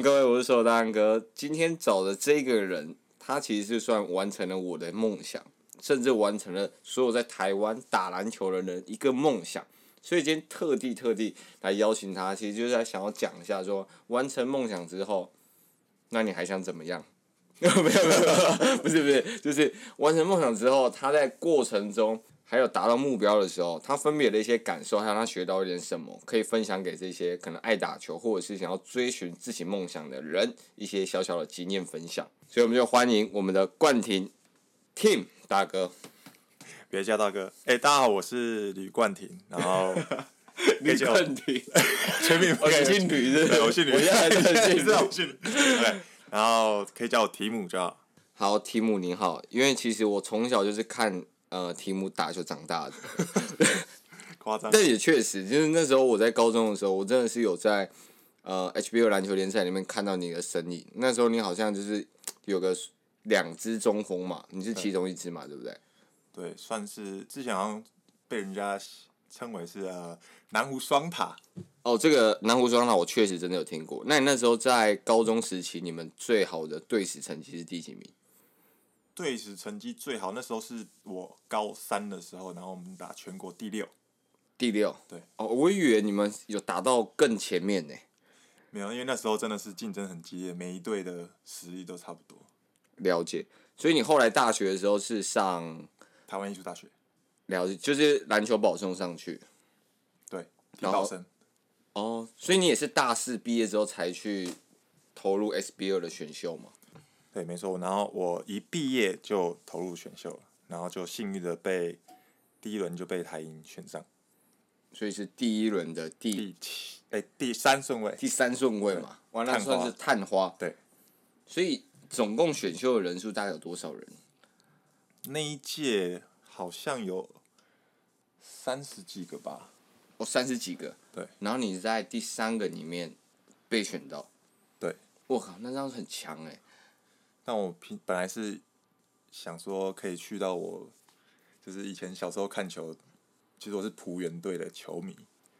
各位，我是手大安哥。今天找的这个人，他其实是算完成了我的梦想，甚至完成了所有在台湾打篮球的人一个梦想。所以今天特地特地来邀请他，其实就是在想要讲一下说，说完成梦想之后，那你还想怎么样？没有没有没有，不是不是，就是完成梦想之后，他在过程中。还有达到目标的时候，他分别的一些感受，还有他学到一点什么，可以分享给这些可能爱打球或者是想要追寻自己梦想的人一些小小的经验分享。所以我们就欢迎我们的冠廷 Tim 大哥，别叫大哥，哎、欸，大家好，我是吕冠廷，然后 吕冠廷，全名 我姓吕的，我姓吕，我现在姓吕，我姓吕，然后可以叫我提姆就好。好，提姆你好，因为其实我从小就是看。呃，题目打球长大的，夸张。但也确实，就是那时候我在高中的时候，我真的是有在呃 HBO 篮球联赛里面看到你的身影。那时候你好像就是有个两支中锋嘛，你是其中一支嘛，对不对？对，算是之前好像被人家称为是呃南湖双塔。哦，这个南湖双塔我确实真的有听过。那你那时候在高中时期，你们最好的队史成绩是第几名？队史成绩最好，那时候是我高三的时候，然后我们打全国第六，第六。对。哦，我以为你们有打到更前面呢。没有，因为那时候真的是竞争很激烈，每一队的实力都差不多。了解。所以你后来大学的时候是上台湾艺术大学。了解，就是篮球保送上去。对，体保生。哦，所以你也是大四毕业之后才去投入 SBL 的选秀吗？对，没错。然后我一毕业就投入选秀了，然后就幸运的被第一轮就被台银选上，所以是第一轮的第第七哎第三顺位，第三顺位嘛，完了算是探花。对，所以总共选秀的人数大概有多少人？那一届好像有三十几个吧？哦，三十几个。对，然后你在第三个里面被选到。对，我靠，那这样很强哎。但我平本来是想说可以去到我，就是以前小时候看球，其实我是浦原队的球迷，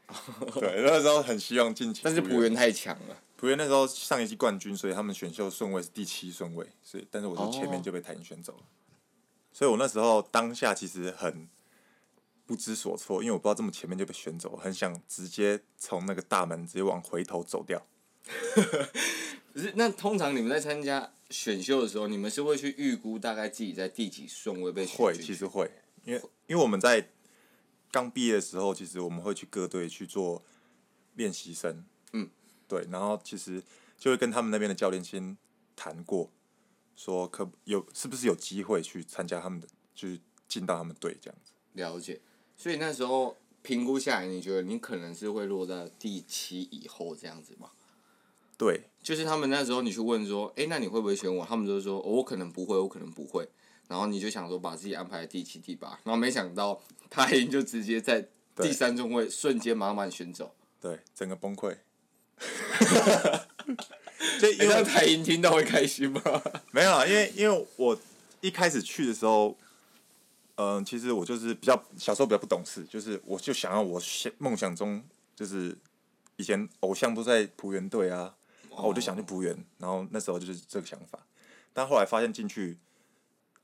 对，那时候很希望进去。但是浦原太强了，浦原那时候上一季冠军，所以他们选秀顺位是第七顺位，所以但是我就前面就被台银选走了，所以我那时候当下其实很不知所措，因为我不知道这么前面就被选走，很想直接从那个大门直接往回头走掉。可是那通常你们在参加选秀的时候，你们是会去预估大概自己在第几顺位被选？会，其实会，因为因为我们在刚毕业的时候，其实我们会去各队去做练习生。嗯，对，然后其实就会跟他们那边的教练先谈过，说可有是不是有机会去参加他们的，就是进到他们队这样子。了解，所以那时候评估下来，你觉得你可能是会落在第七以后这样子吗？对，就是他们那时候，你去问说，哎，那你会不会选我？他们就说，哦，我可能不会，我可能不会。然后你就想说，把自己安排在第七、第八，然后没想到台银就直接在第三中位瞬间满满选走，对，整个崩溃。所以因为台银听到会开心吗？没有啊，因为因为我一开始去的时候，嗯、呃，其实我就是比较小时候比较不懂事，就是我就想要我梦想中就是以前偶像都在璞园队啊。然后我就想去浦原，然后那时候就是这个想法，但后来发现进去，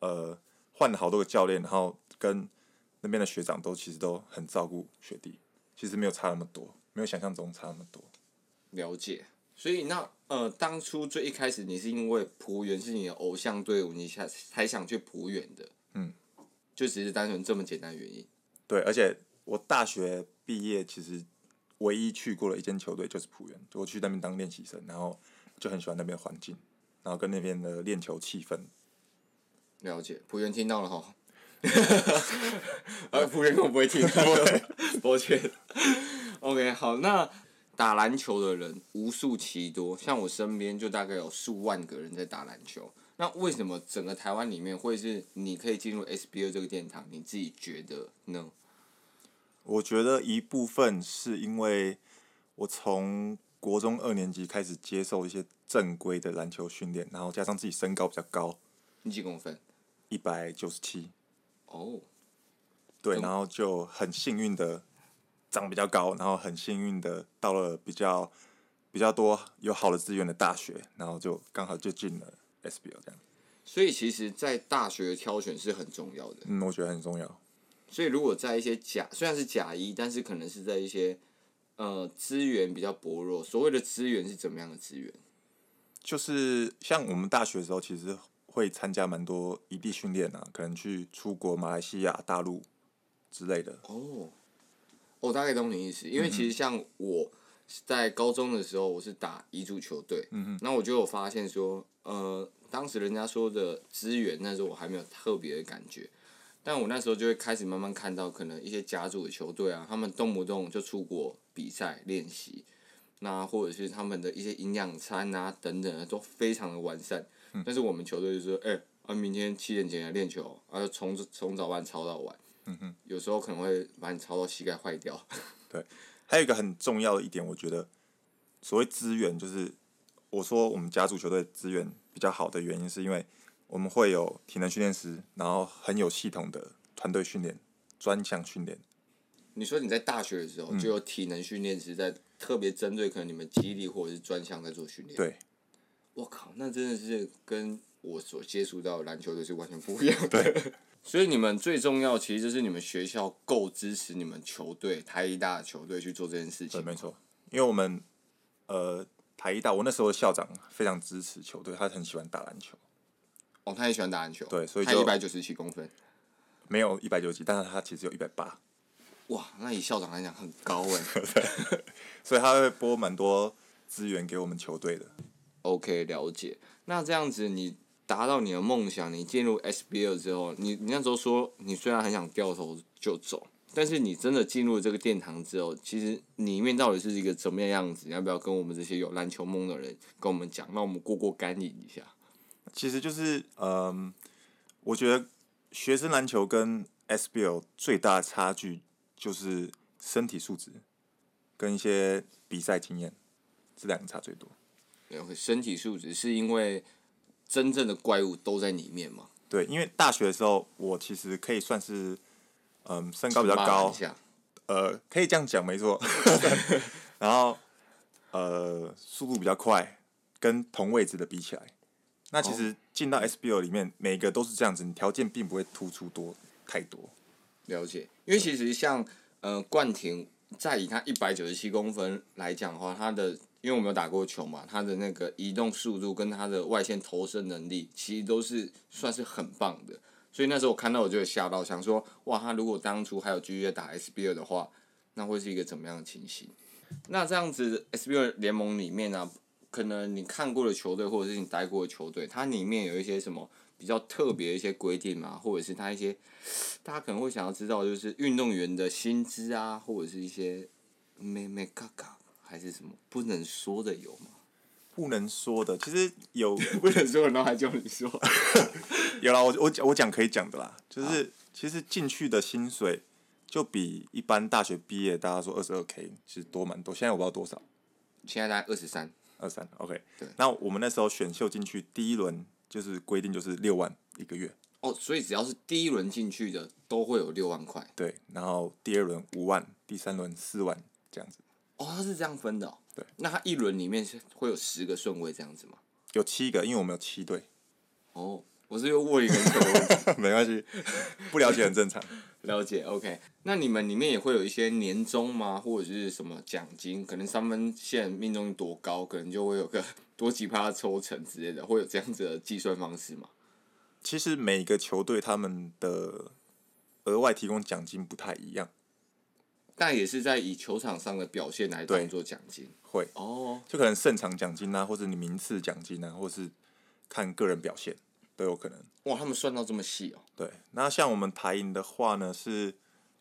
呃，换了好多个教练，然后跟那边的学长都其实都很照顾学弟，其实没有差那么多，没有想象中差那么多。了解，所以那呃，当初最一开始你是因为浦原是你的偶像队伍，你才才想去浦原的，嗯，就只是单纯这么简单的原因。对，而且我大学毕业其实。唯一去过的一间球队就是浦原，我去那边当练习生，然后就很喜欢那边的环境，然后跟那边的练球气氛。了解，浦原听到了哈，啊，浦原我不会听到，抱歉。OK，好，那打篮球的人无数其多，像我身边就大概有数万个人在打篮球。那为什么整个台湾里面会是你可以进入 SBL 这个殿堂？你自己觉得呢？我觉得一部分是因为我从国中二年级开始接受一些正规的篮球训练，然后加上自己身高比较高，你几公分？一百九十七。哦，对，然后就很幸运的长比较高，然后很幸运的到了比较比较多有好的资源的大学，然后就刚好就进了 SBL 这样。所以其实，在大学的挑选是很重要的。嗯，我觉得很重要。所以如果在一些甲，虽然是甲一，但是可能是在一些呃资源比较薄弱。所谓的资源是怎么样的资源？就是像我们大学的时候，其实会参加蛮多异地训练啊，可能去出国、马来西亚、大陆之类的。哦，我大概懂你意思。因为其实像我在高中的时候，我是打乙组球队，嗯哼，那我就有发现说，呃，当时人家说的资源，那时候我还没有特别的感觉。但我那时候就会开始慢慢看到，可能一些甲组的球队啊，他们动不动就出国比赛练习，那或者是他们的一些营养餐啊等等的都非常的完善。嗯、但是我们球队就说，哎、欸，啊，明天七点前来练球，啊，从从早班操到晚。嗯哼，有时候可能会把你操到膝盖坏掉。对，还有一个很重要的一点，我觉得所谓资源，就是我说我们甲组球队资源比较好的原因，是因为。我们会有体能训练师，然后很有系统的团队训练、专项训练。你说你在大学的时候就有体能训练师在特别针对可能你们肌力或者是专项在做训练。对，我靠，那真的是跟我所接触到的篮球队是完全不一样的。对，所以你们最重要其实就是你们学校够支持你们球队台一大的球队去做这件事情。对，没错，因为我们呃台一大，我那时候的校长非常支持球队，他很喜欢打篮球。哦，他也喜欢打篮球。对，所以他一百九十七公分，没有一百九十几，但是他其实有一百八。哇，那以校长来讲很高 哎。所以他会拨蛮多资源给我们球队的。OK，了解。那这样子，你达到你的梦想，你进入 SBL 之后，你你那时候说，你虽然很想掉头就走，但是你真的进入这个殿堂之后，其实里面到底是一个怎么样样子？你要不要跟我们这些有篮球梦的人跟我们讲，让我们过过干瘾一下？其实就是，嗯、呃，我觉得学生篮球跟 SBL 最大的差距就是身体素质跟一些比赛经验，这两个差最多。身体素质是因为真正的怪物都在里面嘛？对，因为大学的时候我其实可以算是，嗯、呃，身高比较高，呃，可以这样讲没错。然后，呃，速度比较快，跟同位置的比起来。那其实进到 SBL 里面，每个都是这样子，你条件并不会突出多太多。了解，因为其实像呃冠廷，在以他一百九十七公分来讲的话，他的因为我没有打过球嘛，他的那个移动速度跟他的外线投射能力，其实都是算是很棒的。所以那时候我看到我就吓到，想说哇，他如果当初还有继续打 SBL 的话，那会是一个怎么样的情形？那这样子 SBL 联盟里面呢、啊？可能你看过的球队，或者是你待过的球队，它里面有一些什么比较特别的一些规定嘛，或者是它一些大家可能会想要知道，就是运动员的薪资啊，或者是一些咩咩嘎嘎，还是什么不能说的有吗？不能说的，其实有 不能说的，然后还叫你说 有啦，我我我讲可以讲的啦，就是其实进去的薪水就比一般大学毕业大家说二十二 k 其实多蛮多，现在我不知道多少，现在大概二十三。二三，OK，对。那我们那时候选秀进去第一轮就是规定就是六万一个月。哦，所以只要是第一轮进去的都会有六万块。对，然后第二轮五万，第三轮四万这样子。哦，他是这样分的哦。对。那他一轮里面是会有十个顺位这样子吗？有七个，因为我们有七队。哦。我是又问一个问题，没关系，不了解很正常。了解，OK。那你们里面也会有一些年终吗？或者是什么奖金？可能三分线命中率多高，可能就会有个 多几趴抽成之类的，会有这样子的计算方式吗？其实每个球队他们的额外提供奖金不太一样，但也是在以球场上的表现来当做奖金。会哦，就可能胜场奖金啊，或者你名次奖金啊，或是看个人表现。都有可能哇，他们算到这么细哦。对，那像我们台银的话呢，是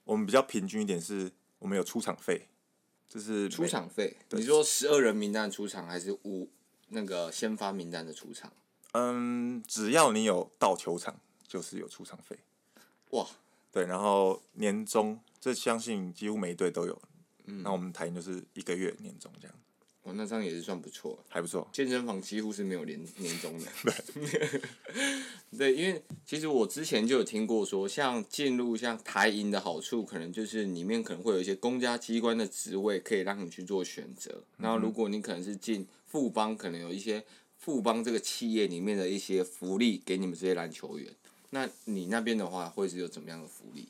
我们比较平均一点，是我们有出场费，就是出场费。你说十二人名单出场，还是五那个先发名单的出场？嗯，只要你有到球场，就是有出场费。哇，对，然后年终，这相信几乎每一队都有。嗯，那我们台银就是一个月年终这样。哦，那这样也是算不错，还不错。健身房几乎是没有年年终的。对，对，因为其实我之前就有听过说，像进入像台银的好处，可能就是里面可能会有一些公家机关的职位可以让你去做选择。然后如果你可能是进富邦，可能有一些富邦这个企业里面的一些福利给你们这些篮球员。那你那边的话，会是有怎么样的福利？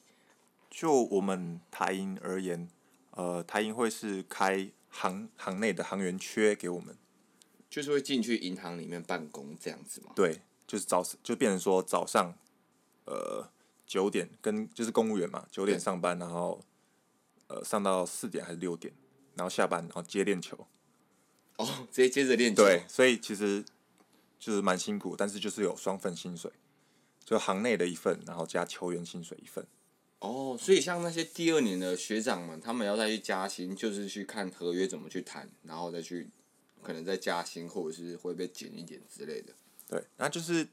就我们台银而言，呃，台银会是开。行行内的行员缺给我们，就是会进去银行里面办公这样子吗？对，就是早就变成说早上，呃九点跟就是公务员嘛，九点上班，然后呃上到四点还是六点，然后下班然后接练球。哦，直接接着练球。对，所以其实就是蛮辛苦，但是就是有双份薪水，就行内的一份，然后加球员薪水一份。哦，所以像那些第二年的学长们，他们要再去加薪，就是去看合约怎么去谈，然后再去可能再加薪，或者是会被减一点之类的。对，那就是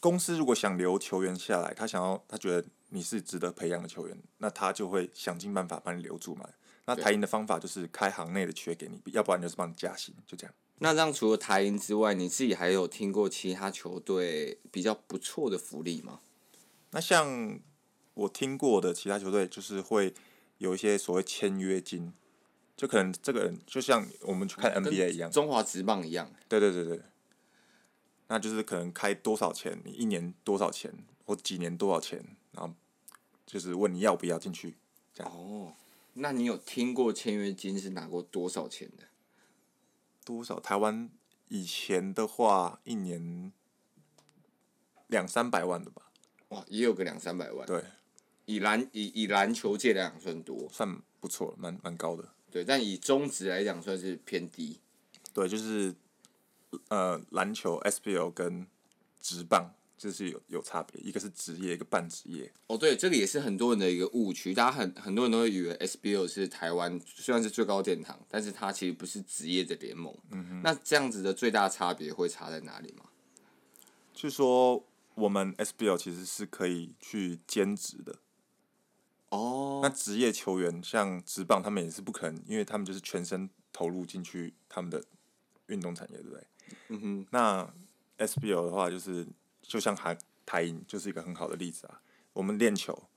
公司如果想留球员下来，他想要他觉得你是值得培养的球员，那他就会想尽办法把你留住嘛。那台银的方法就是开行内的缺给你，要不然就是帮你加薪，就这样。那这样除了台银之外，你自己还有听过其他球队比较不错的福利吗？那像。我听过的其他球队就是会有一些所谓签约金，就可能这个人就像我们去看 NBA 一样，中华职棒一样。对对对对，那就是可能开多少钱，你一年多少钱，或几年多少钱，然后就是问你要不要进去。这样。哦，那你有听过签约金是拿过多少钱的？多少？台湾以前的话，一年两三百万的吧。哇，也有个两三百万。对。以篮以以篮球界来讲算多，算不错，蛮蛮高的。对，但以中职来讲算是偏低。对，就是呃，篮球 SBL 跟职棒就是有有差别，一个是职业，一个半职业。哦，对，这个也是很多人的一个误区，大家很很多人都会以为 SBL 是台湾虽然是最高殿堂，但是它其实不是职业的联盟。嗯哼。那这样子的最大差别会差在哪里吗？就是说，我们 SBL 其实是可以去兼职的。哦，那职业球员像职棒，他们也是不可能，因为他们就是全身投入进去他们的运动产业，对不对？嗯哼。那 SBL 的话，就是就像台台银，就是一个很好的例子啊。我们练球，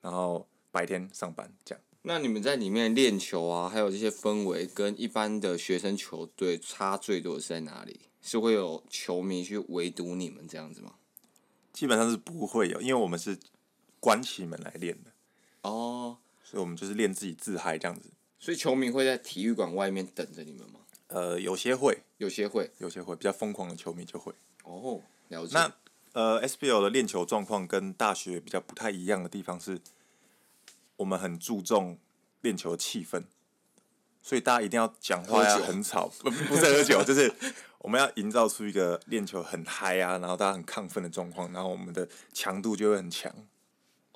然后白天上班这样。那你们在里面练球啊，还有这些氛围，跟一般的学生球队差最多的是在哪里？是会有球迷去围堵你们这样子吗？基本上是不会有，因为我们是关起门来练的。哦，所以我们就是练自己自嗨这样子。所以球迷会在体育馆外面等着你们吗？呃，有些会，有些会，有些会，比较疯狂的球迷就会。哦，了解。那呃，SBL 的练球状况跟大学比较不太一样的地方是，我们很注重练球的气氛，所以大家一定要讲话要很吵，不不是喝酒，就是我们要营造出一个练球很嗨啊，然后大家很亢奋的状况，然后我们的强度就会很强。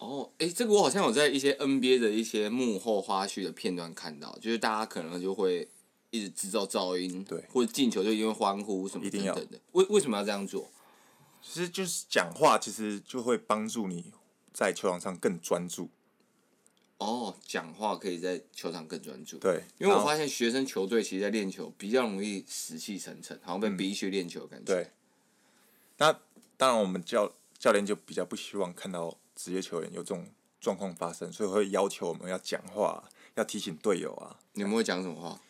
哦，哎，这个我好像有在一些 NBA 的一些幕后花絮的片段看到，就是大家可能就会一直制造噪音，对，或者进球就因为欢呼什么等等的，一定要。为为什么要这样做？其实就是讲话，其实就会帮助你在球场上更专注。哦，讲话可以在球场更专注。对，因为我发现学生球队其实在练球比较容易死气沉沉，好像被逼去练球的感觉。嗯。对。那当然，我们教教练就比较不希望看到。职业球员有这种状况发生，所以会要求我们要讲话，要提醒队友啊。你们会讲什么话？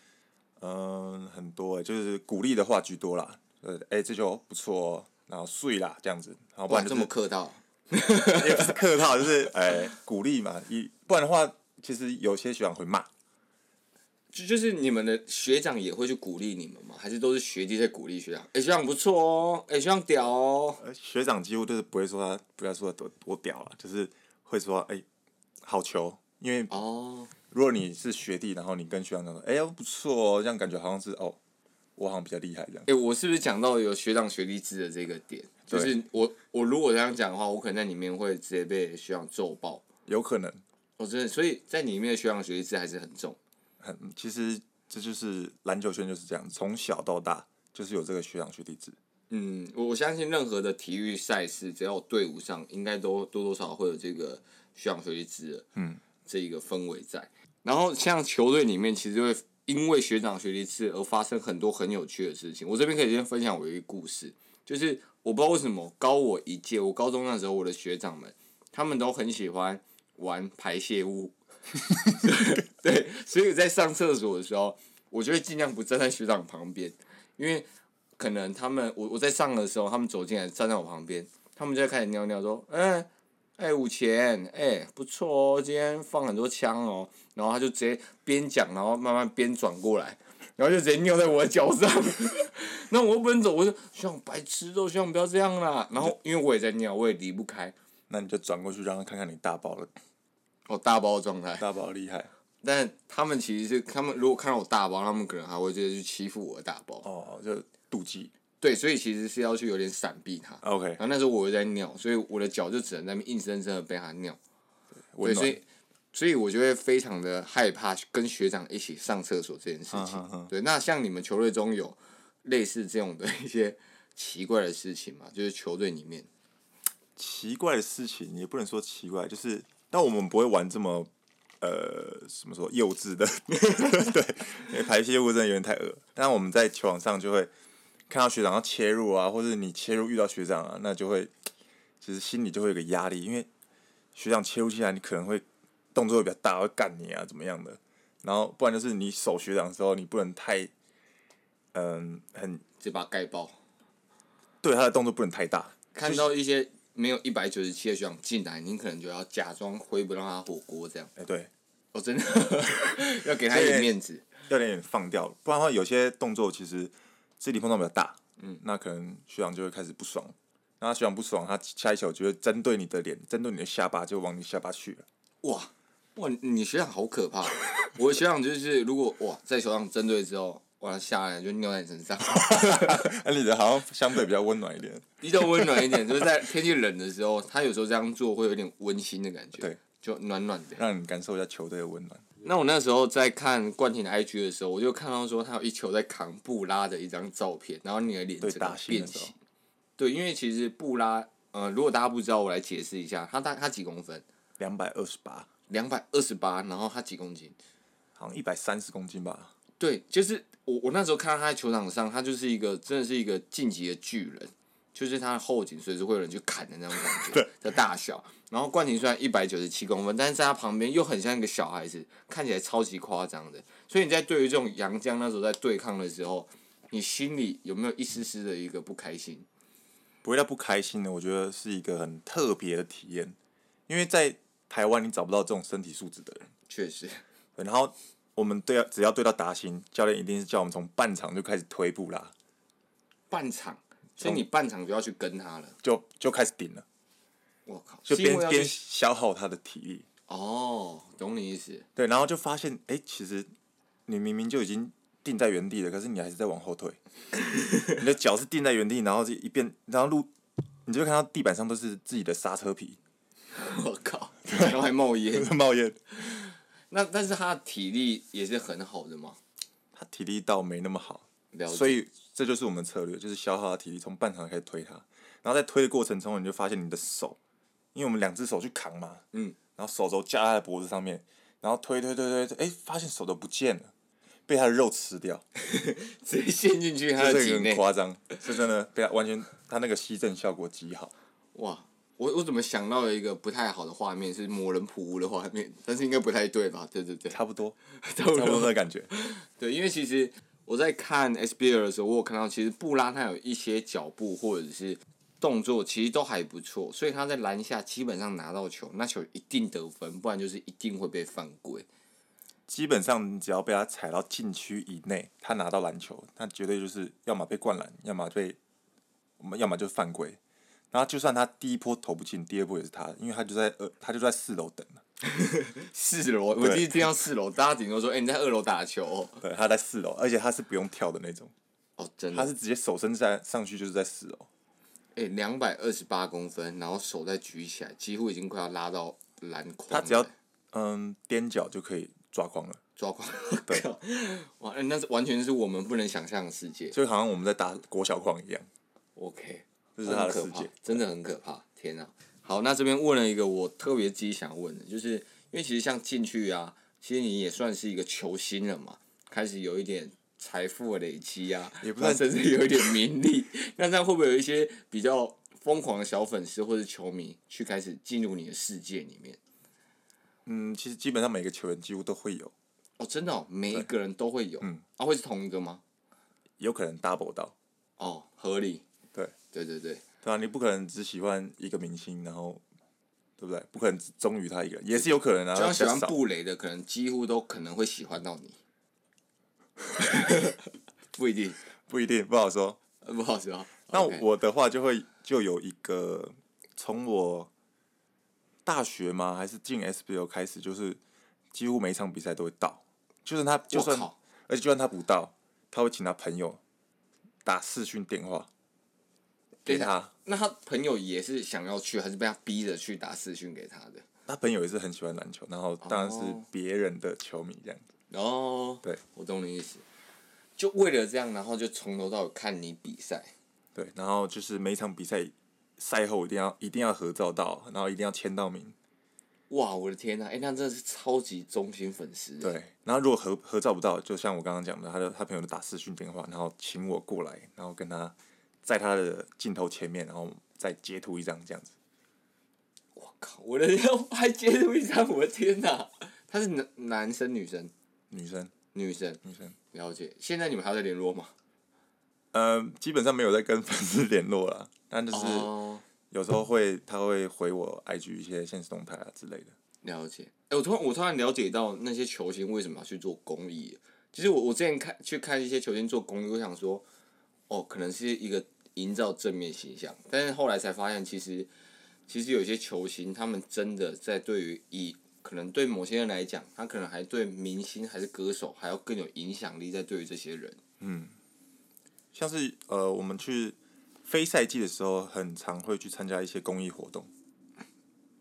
嗯，很多，就是鼓励的话居多啦。呃，哎，这球不错哦，然后碎啦这样子，然后不然、就是、这么客套，也不是客套，就是哎鼓励嘛。一不然的话，其实有些学长会骂。就就是你们的学长也会去鼓励你们吗？还是都是学弟在鼓励学长？哎、欸，学长不错哦，哎、欸，学长屌哦。学长几乎都是不会说他，不要说他多多屌了，就是会说哎、欸，好球。因为哦，如果你是学弟，然后你跟学长讲说，哎、不错哦，这样感觉好像是哦，我好像比较厉害这样。哎、欸，我是不是讲到有学长学弟制的这个点？就是我我如果这样讲的话，我可能在里面会直接被学长揍爆。有可能。我真的，所以在里面的学长学弟制还是很重。很其实这就是篮球圈就是这样，从小到大就是有这个学长学弟制。嗯，我我相信任何的体育赛事，只要队伍上应该都多多少少会有这个学长学弟制的，嗯，这一个氛围在。然后像球队里面，其实就会因为学长学弟制而发生很多很有趣的事情。我这边可以先分享我一个故事，就是我不知道为什么高我一届，我高中那时候我的学长们，他们都很喜欢玩排泄物，对，所以在上厕所的时候，我就会尽量不站在学长旁边，因为。可能他们我我在上的时候，他们走进来站在我旁边，他们就开始尿尿，说：“嗯、哎、五钱，哎、不错哦，今天放很多枪哦。”然后他就直接边讲，然后慢慢边转过来，然后就直接尿在我的脚上。那我不能走，我说：“希望白痴都希望不要这样啦。”然后因为我也在尿，我也离不开。那你就转过去让他看看你大包了。哦，大包的状态。大包厉害。但他们其实是他们如果看到我大包，他们可能还会直接去欺负我的大包。哦，就。妒忌，对，所以其实是要去有点闪避他。OK，然后那时候我又在尿，所以我的脚就只能在那边硬生生的被他尿。对，所以所以我就会非常的害怕跟学长一起上厕所这件事情。对，那像你们球队中有类似这种的一些奇怪的事情吗？就是球队里面奇怪的事情也不能说奇怪，就是但我们不会玩这么呃，怎么说幼稚的，对，因为排泄物真的有点太恶。但我们在球场上就会。看到学长要切入啊，或者你切入遇到学长啊，那就会其实心里就会有个压力，因为学长切入进来，你可能会动作会比较大，会干你啊，怎么样的？然后不然就是你守学长的时候，你不能太嗯很这把盖爆，对他的动作不能太大。看到一些没有一百九十七的学长进来，你可能就要假装挥不让他火锅这样。哎，对，我、哦、真的 要给他一点面子，要点点放掉，不然的话有些动作其实。肢体碰撞比较大，嗯，那可能学长就会开始不爽，那学长不爽，他下一球就会针对你的脸，针对你的下巴，就往你下巴去了。哇哇，你学长好可怕！我的学长就是，如果哇在球场针对之后，哇下来就尿在你身上。那 你的好像相对比较温暖一点，比较温暖一点，就是在天气冷的时候，他有时候这样做会有点温馨的感觉，对，就暖暖的，让你感受一下球队的温暖。那我那时候在看冠廷的 IG 的时候，我就看到说他有一球在扛布拉的一张照片，然后你的脸整个变形。对，因为其实布拉，呃，如果大家不知道，我来解释一下，他大他几公分？两百二十八。两百二十八，然后他几公斤？好像一百三十公斤吧。对，就是我我那时候看到他在球场上，他就是一个真的是一个晋级的巨人。就是他的后颈随时会有人去砍的那种感觉的大小，然后冠廷虽然一百九十七公分，但是在他旁边又很像一个小孩子，看起来超级夸张的。所以你在对于这种杨江那时候在对抗的时候，你心里有没有一丝丝的一个不开心？不会到不开心的，我觉得是一个很特别的体验，因为在台湾你找不到这种身体素质的人。确实。然后我们对只要对到达欣教练，一定是叫我们从半场就开始推步啦。半场。所以你半场就要去跟他了，就就开始顶了。我靠！就边边消耗他的体力。哦，懂你意思。对，然后就发现，哎、欸，其实你明明就已经定在原地了，可是你还是在往后退。你的脚是定在原地，然后一边，然后路，你就看到地板上都是自己的刹车皮。我靠！然后还冒烟，冒烟。那但是他的体力也是很好的嘛？他体力倒没那么好，所以。这就是我们策略，就是消耗他体力，从半场开始推他，然后在推的过程中，你就发现你的手，因为我们两只手去扛嘛，嗯，然后手肘架在脖子上面，然后推推推推，哎，发现手都不见了，被他的肉吃掉，直接陷进去他的体内，很夸张，是真的被他完全，他那个吸震效果极好。哇，我我怎么想到了一个不太好的画面，是魔人普乌的画面，但是应该不太对吧？对对对，差不多，差不多的感觉。对，因为其实。我在看 SBL 的时候，我有看到其实布拉他有一些脚步或者是动作，其实都还不错，所以他在篮下基本上拿到球，那球一定得分，不然就是一定会被犯规。基本上只要被他踩到禁区以内，他拿到篮球，那绝对就是要么被灌篮，要么被我们，要么就犯规。然后就算他第一波投不进，第二波也是他，因为他就在二，他就在四楼等了。四楼，我第一次听到四楼，大家顶多说：“哎、欸，你在二楼打球、喔。”对，他在四楼，而且他是不用跳的那种。哦，真的。他是直接手伸在上去，就是在四楼。哎、欸，两百二十八公分，然后手再举起来，几乎已经快要拉到篮筐。他只要嗯踮脚就可以抓框了，抓狂。对，哇，那是完全是我们不能想象的世界，就好像我们在打国小框一样。OK，这是他的世界，真的很可怕。天哪！好，那这边问了一个我特别自己想问的，就是因为其实像进去啊，其实你也算是一个球星了嘛，开始有一点财富的累积啊，也不算甚至有一点名利。那这样会不会有一些比较疯狂的小粉丝或者球迷去开始进入你的世界里面？嗯，其实基本上每个球员几乎都会有。哦，真的哦，每一个人都会有。嗯。啊，会是同一个吗？有可能 double 到。哦，合理。对。对对对。对啊，你不可能只喜欢一个明星，然后，对不对？不可能只忠于他一个人，也是有可能啊。就像喜欢布雷的，可能几乎都可能会喜欢到你。不一定，不一定，不好说。不好说。那我的话就会就有一个从我。大学吗？还是进 SBL 开始，就是几乎每一场比赛都会到。就算他，就算，而且就算他不到，他会请他朋友打视讯电话给他。那他朋友也是想要去，还是被他逼着去打视讯给他的？他朋友也是很喜欢篮球，然后当然是别人的球迷这样子。哦，对，我懂你意思。就为了这样，然后就从头到尾看你比赛。对，然后就是每一场比赛。赛后一定要一定要合照到，然后一定要签到名。哇，我的天呐！哎、欸，那真的是超级忠心粉丝。对，然后如果合合照不到，就像我刚刚讲的，他的他朋友就打视讯电话，然后请我过来，然后跟他在他的镜头前面，然后再截图一张这样子。我靠！我的天，还截图一张！我的天呐！他是男男生女生？女生，女生，女生。了解。现在你们还在联络吗？呃，基本上没有在跟粉丝联络了。但就是有时候会，他会回我 IG 一些现实动态啊之类的。了解，哎、欸，我突然我突然了解到那些球星为什么要去做公益。其实我我之前看去看一些球星做公益，我想说，哦，可能是一个营造正面形象。但是后来才发现，其实其实有些球星，他们真的在对于以可能对某些人来讲，他可能还对明星还是歌手还要更有影响力，在对于这些人。嗯，像是呃，我们去。非赛季的时候，很常会去参加一些公益活动，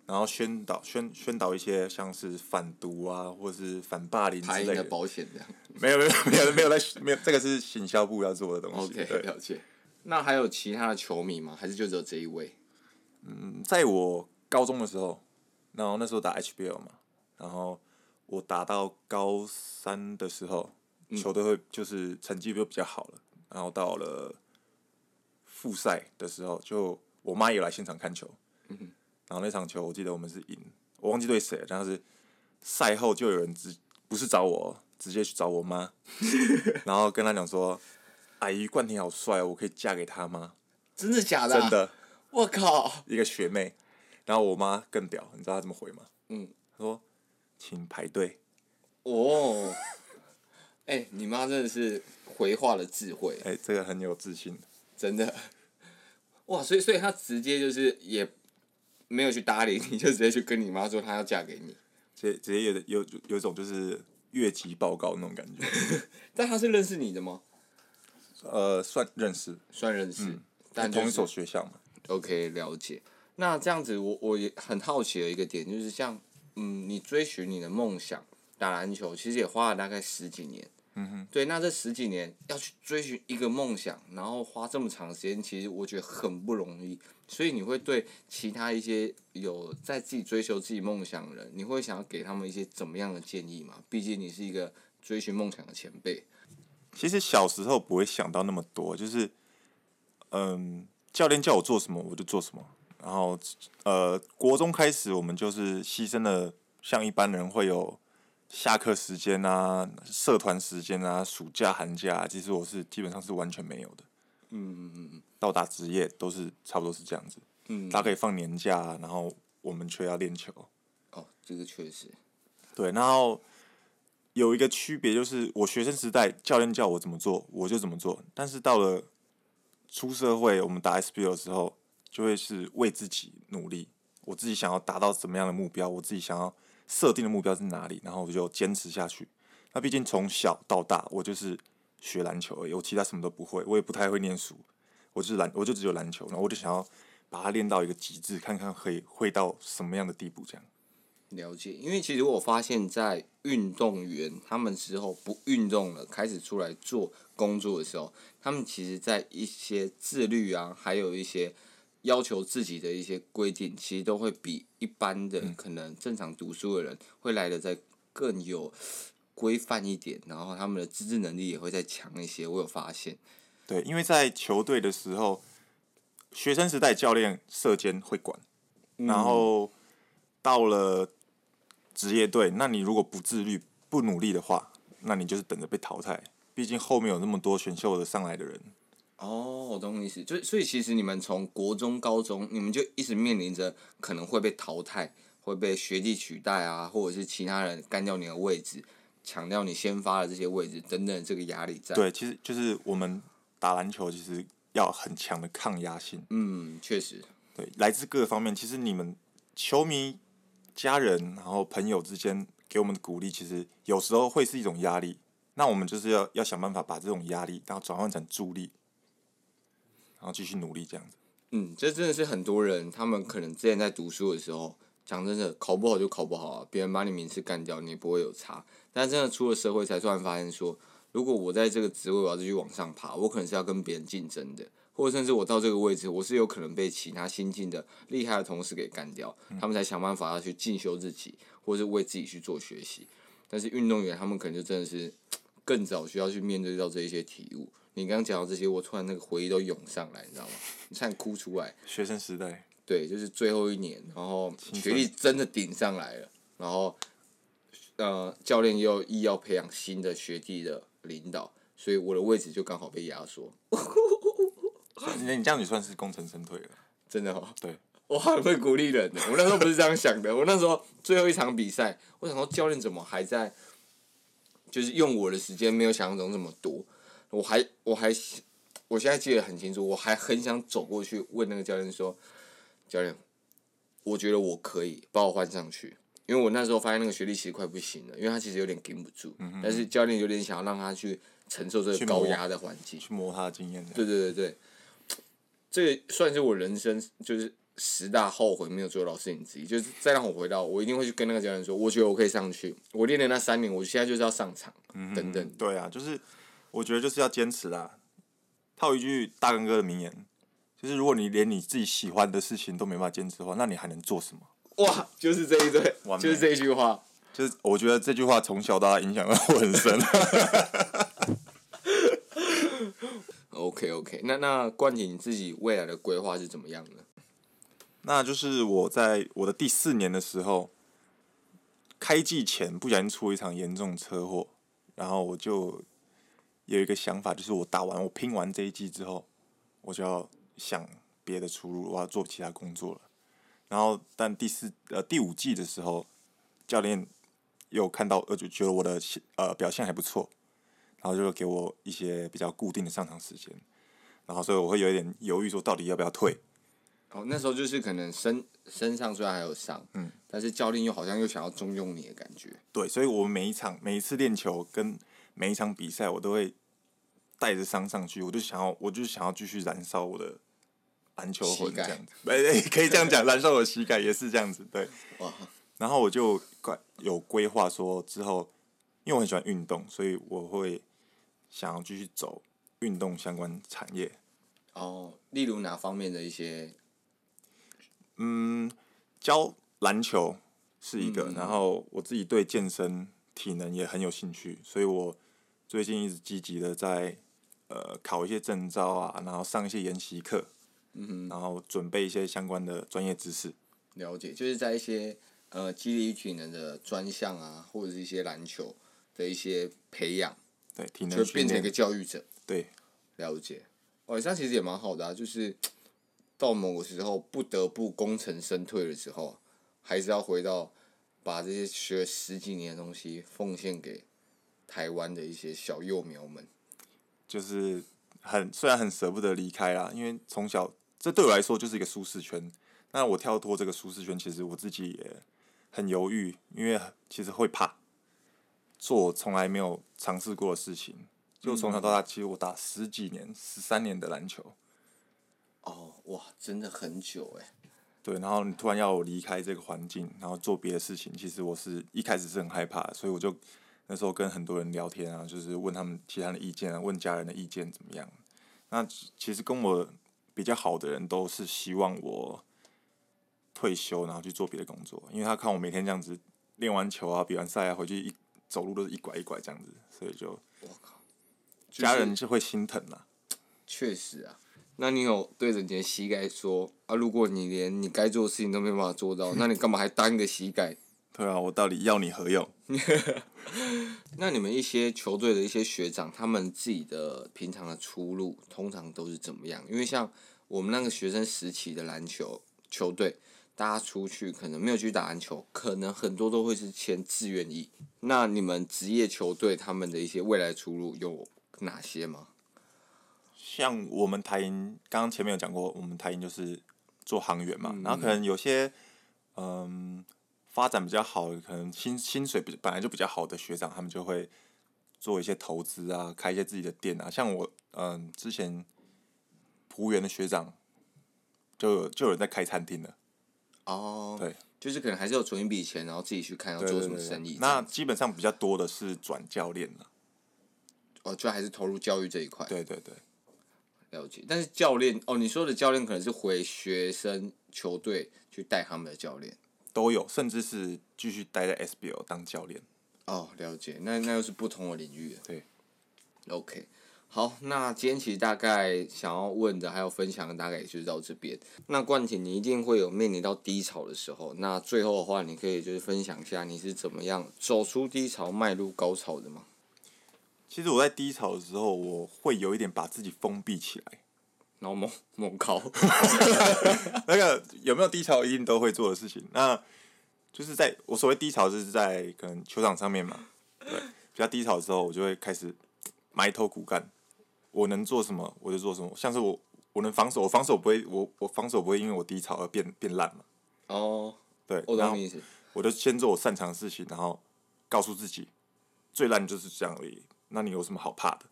然后宣导宣宣导一些像是反毒啊，或者是反霸凌之类的。的保险这样。没有没有没有没有在没有，这个是行销部要做的东西。OK，了解。那还有其他的球迷吗？还是就只有这一位？嗯，在我高中的时候，然后那时候打 HBL 嘛，然后我打到高三的时候，球队会就是成绩就比较好了，然后到了。复赛的时候，就我妈也来现场看球，嗯、哼然后那场球我记得我们是赢，我忘记对谁了，但是赛后就有人直不是找我，直接去找我妈，然后跟他讲说：“阿姨冠廷好帅哦，我可以嫁给他吗？”真的假的？真的，我靠！一个学妹，然后我妈更屌，你知道她怎么回吗？嗯，她说：“请排队。”哦，哎、欸，你妈真的是回话的智慧，哎、欸，这个很有自信。真的，哇！所以，所以她直接就是也没有去搭理你，就直接去跟你妈说她要嫁给你，直接直接有有有种就是越级报告那种感觉。但他是认识你的吗？呃，算认识，算认识，嗯、但、就是、同一所学校嘛。OK，了解。那这样子我，我我也很好奇的一个点就是，像嗯，你追寻你的梦想打篮球，其实也花了大概十几年。嗯哼，对，那这十几年要去追寻一个梦想，然后花这么长的时间，其实我觉得很不容易。所以你会对其他一些有在自己追求自己梦想的人，你会想要给他们一些怎么样的建议吗？毕竟你是一个追寻梦想的前辈。其实小时候不会想到那么多，就是，嗯，教练叫我做什么我就做什么。然后，呃，国中开始我们就是牺牲了，像一般人会有。下课时间啊，社团时间啊，暑假寒假，其实我是基本上是完全没有的。嗯嗯嗯，到达职业都是差不多是这样子。嗯，他可以放年假，然后我们却要练球。哦，这个确实。对，然后有一个区别就是，我学生时代教练叫我怎么做，我就怎么做。但是到了出社会，我们打 SBL 的时候，就会是为自己努力。我自己想要达到什么样的目标，我自己想要。设定的目标是哪里？然后我就坚持下去。那毕竟从小到大，我就是学篮球而已，我其他什么都不会，我也不太会念书。我就是篮，我就只有篮球。然后我就想要把它练到一个极致，看看可以会到什么样的地步。这样。了解，因为其实我发现，在运动员他们之后不运动了，开始出来做工作的时候，他们其实，在一些自律啊，还有一些要求自己的一些规定，其实都会比一般的可能正常读书的人会来的在更有规范一点，然后他们的自制能力也会再强一些。我有发现，对，因为在球队的时候，学生时代教练射监会管，然后到了。职业队，那你如果不自律、不努力的话，那你就是等着被淘汰。毕竟后面有那么多选秀的上来的人。哦，我懂你意思。就所以其实你们从国中、高中，你们就一直面临着可能会被淘汰、会被学弟取代啊，或者是其他人干掉你的位置，抢掉你先发的这些位置等等这个压力在。对，其实就是我们打篮球，其实要很强的抗压性。嗯，确实。对，来自各个方面。其实你们球迷。家人，然后朋友之间给我们的鼓励，其实有时候会是一种压力。那我们就是要要想办法把这种压力，然后转换成助力，然后继续努力这样子。嗯，这真的是很多人，他们可能之前在读书的时候，讲真的，考不好就考不好啊，别人把你名次干掉，你也不会有差。但真的出了社会，才突然发现说，如果我在这个职位，我要继续往上爬，我可能是要跟别人竞争的。或者甚至我到这个位置，我是有可能被其他新进的厉害的同事给干掉，他们才想办法要去进修自己，或是为自己去做学习。但是运动员他们可能就真的是 更早需要去面对到这一些体悟。你刚刚讲到这些，我突然那个回忆都涌上来，你知道吗？你差点哭出来。学生时代，对，就是最后一年，然后学历真的顶上来了，然后呃，教练又意要培养新的学弟的领导，所以我的位置就刚好被压缩。你你这样子算是功成身退了，真的哦。对，我很会鼓励人的。我那时候不是这样想的。我那时候最后一场比赛，我想说教练怎么还在，就是用我的时间没有想象中这么多。我还我还我现在记得很清楚，我还很想走过去问那个教练说：“教练，我觉得我可以把我换上去，因为我那时候发现那个学历其实快不行了，因为他其实有点顶不住。嗯哼。但是教练有点想要让他去承受这个高压的环境，去磨他的经验。对对对对。这个算是我人生就是十大后悔没有做到的事情之一，就是再让我回到，我一定会去跟那个教练说，我觉得我可以上去。我练的那三年，我现在就是要上场，嗯、等等。对啊，就是我觉得就是要坚持啦。套一句大根哥的名言，就是如果你连你自己喜欢的事情都没办法坚持的话，那你还能做什么？哇，就是这一对，就是这一句话，就是我觉得这句话从小到大影响到我很深。OK OK，那那冠廷你自己未来的规划是怎么样的？那就是我在我的第四年的时候，开季前不小心出一场严重车祸，然后我就有一个想法，就是我打完我拼完这一季之后，我就要想别的出路，我要做其他工作了。然后但第四呃第五季的时候，教练又看到呃就觉得我的呃表现还不错。然后就给我一些比较固定的上场时间，然后所以我会有一点犹豫，说到底要不要退。哦，那时候就是可能身身上虽然还有伤，嗯，但是教练又好像又想要重用你的感觉。对，所以我每一场、每一次练球跟每一场比赛，我都会带着伤上去，我就想要，我就想要继续燃烧我的篮球魂这样子。哎，可以这样讲，燃烧我的膝盖也是这样子，对。哇。然后我就有规划说之后，因为我很喜欢运动，所以我会。想要继续走运动相关产业，哦，例如哪方面的一些？嗯，教篮球是一个，嗯、然后我自己对健身体能也很有兴趣，所以我最近一直积极的在呃考一些证照啊，然后上一些研习课，嗯，然后准备一些相关的专业知识。了解，就是在一些呃激励体能的专项啊，或者是一些篮球的一些培养。对，体能就变成一个教育者。对，了解。哦，这样其实也蛮好的啊，就是到某个时候不得不功成身退的时候，还是要回到把这些学十几年的东西奉献给台湾的一些小幼苗们。就是很虽然很舍不得离开啦，因为从小这对我来说就是一个舒适圈。那我跳脱这个舒适圈，其实我自己也很犹豫，因为其实会怕。做我从来没有尝试过的事情，就从小到大，其实我打十几年、十三年的篮球。哦，哇，真的很久哎。对，然后你突然要我离开这个环境，然后做别的事情，其实我是一开始是很害怕的，所以我就那时候跟很多人聊天啊，就是问他们其他的意见啊，问家人的意见怎么样。那其实跟我比较好的人都是希望我退休，然后去做别的工作，因为他看我每天这样子练完球啊，比完赛啊，回去一走路都是一拐一拐这样子，所以就我靠，家人是会心疼啊。确实啊。那你有对着你的膝盖说啊？如果你连你该做的事情都没办法做到，那你干嘛还当一个膝盖？对啊，我到底要你何用？那你们一些球队的一些学长，他们自己的平常的出路通常都是怎么样？因为像我们那个学生时期的篮球球队，大家出去可能没有去打篮球，可能很多都会是签志愿役。那你们职业球队他们的一些未来出路有哪些吗？像我们台银，刚刚前面有讲过，我们台银就是做航员嘛，嗯、然后可能有些嗯发展比较好，可能薪薪水比本来就比较好的学长，他们就会做一些投资啊，开一些自己的店啊。像我嗯之前服务员的学长，就有就有人在开餐厅了。哦，对，就是可能还是有存一笔钱，然后自己去看要做什么生意。那基本上比较多的是转教练了。哦，就还是投入教育这一块。对对对。了解，但是教练哦，你说的教练可能是回学生球队去带他们的教练，都有，甚至是继续待在 SBL 当教练。哦，了解，那那又是不同的领域。对，OK，好，那今天其实大概想要问的还有分享的大概也就是到这边。那冠廷，你一定会有面临到低潮的时候，那最后的话，你可以就是分享一下你是怎么样走出低潮，迈入高潮的吗？其实我在低潮的时候，我会有一点把自己封闭起来，然后猛猛考。那个有没有低潮一定都会做的事情？那就是在我所谓低潮，就是在可能球场上面嘛。对，比较低潮的时候，我就会开始埋头苦干。我能做什么，我就做什么。像是我，我能防守，我防守不会，我我防守不会因为我低潮而变变烂嘛。哦，对，我懂你意思。我就先做我擅长的事情，然后告诉自己，最烂就是这样而已。那你有什么好怕的？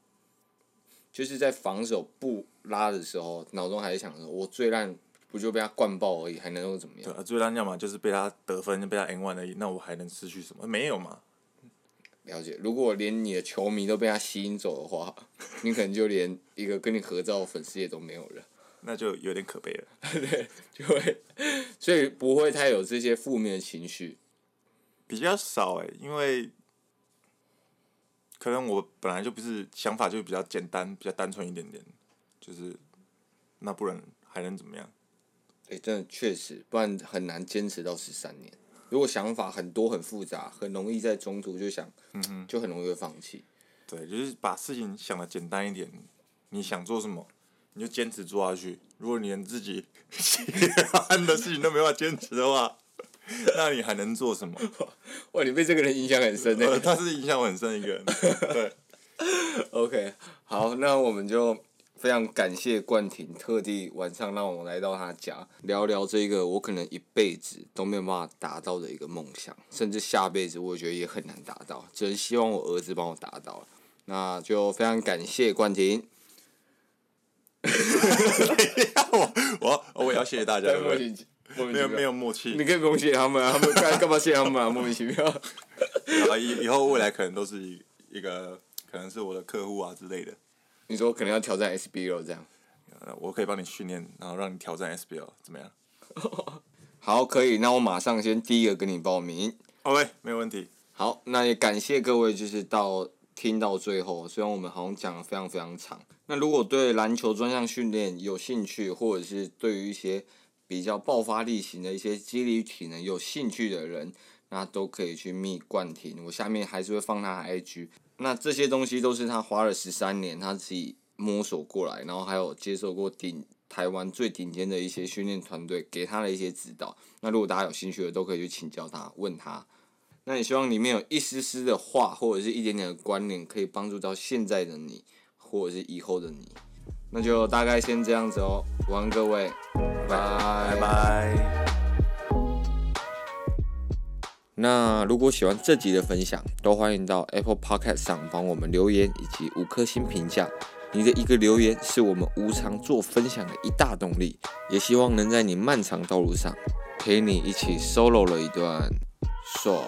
就是在防守不拉的时候，脑中还是想着我最烂不就被他灌爆而已，还能够怎么样？对啊，最烂要么就是被他得分，被他 N one 而已，那我还能失去什么？没有嘛。了解，如果连你的球迷都被他吸引走的话，你可能就连一个跟你合照的粉丝也都没有了，那就有点可悲了。对，就会，所以不会太有这些负面的情绪，比较少哎、欸，因为。可能我本来就不是想法就比较简单，比较单纯一点点，就是那不然还能怎么样？哎、欸，真的确实，不然很难坚持到十三年。如果想法很多很复杂，很容易在中途就想，嗯哼，就很容易会放弃。对，就是把事情想的简单一点，你想做什么，你就坚持做下去。如果你连自己 喜欢的事情都没办法坚持的话，那你还能做什么？哇，你被这个人影响很深呢。他是影响我很深一个人。对，OK，好，那我们就非常感谢冠廷，特地晚上让我来到他家聊聊这个我可能一辈子都没有办法达到的一个梦想，甚至下辈子我觉得也很难达到，只能希望我儿子帮我达到。那就非常感谢冠廷。我我我也要谢谢大家。没有没有默契，你可以不用谢他们啊，他们干干嘛谢他们啊？莫名其妙。然后以以后未来可能都是一个，可能是我的客户啊之类的。你说可能要挑战 SBL 这样？我可以帮你训练，然后让你挑战 SBL，怎么样？好，可以。那我马上先第一个跟你报名。OK，没有问题。好，那也感谢各位，就是到听到最后，虽然我们好像讲的非常非常长。那如果对篮球专项训练有兴趣，或者是对于一些比较爆发力型的一些肌力体能有兴趣的人，那都可以去密冠廷。我下面还是会放他 IG。那这些东西都是他花了十三年他自己摸索过来，然后还有接受过顶台湾最顶尖的一些训练团队给他的一些指导。那如果大家有兴趣的，都可以去请教他，问他。那也希望里面有一丝丝的话，或者是一点点的观念，可以帮助到现在的你，或者是以后的你。那就大概先这样子哦，晚安各位，拜拜拜。那如果喜欢这集的分享，都欢迎到 Apple Podcast 上帮我们留言以及五颗星评价。你的一个留言是我们无偿做分享的一大动力，也希望能在你漫长道路上陪你一起 solo 了一段爽。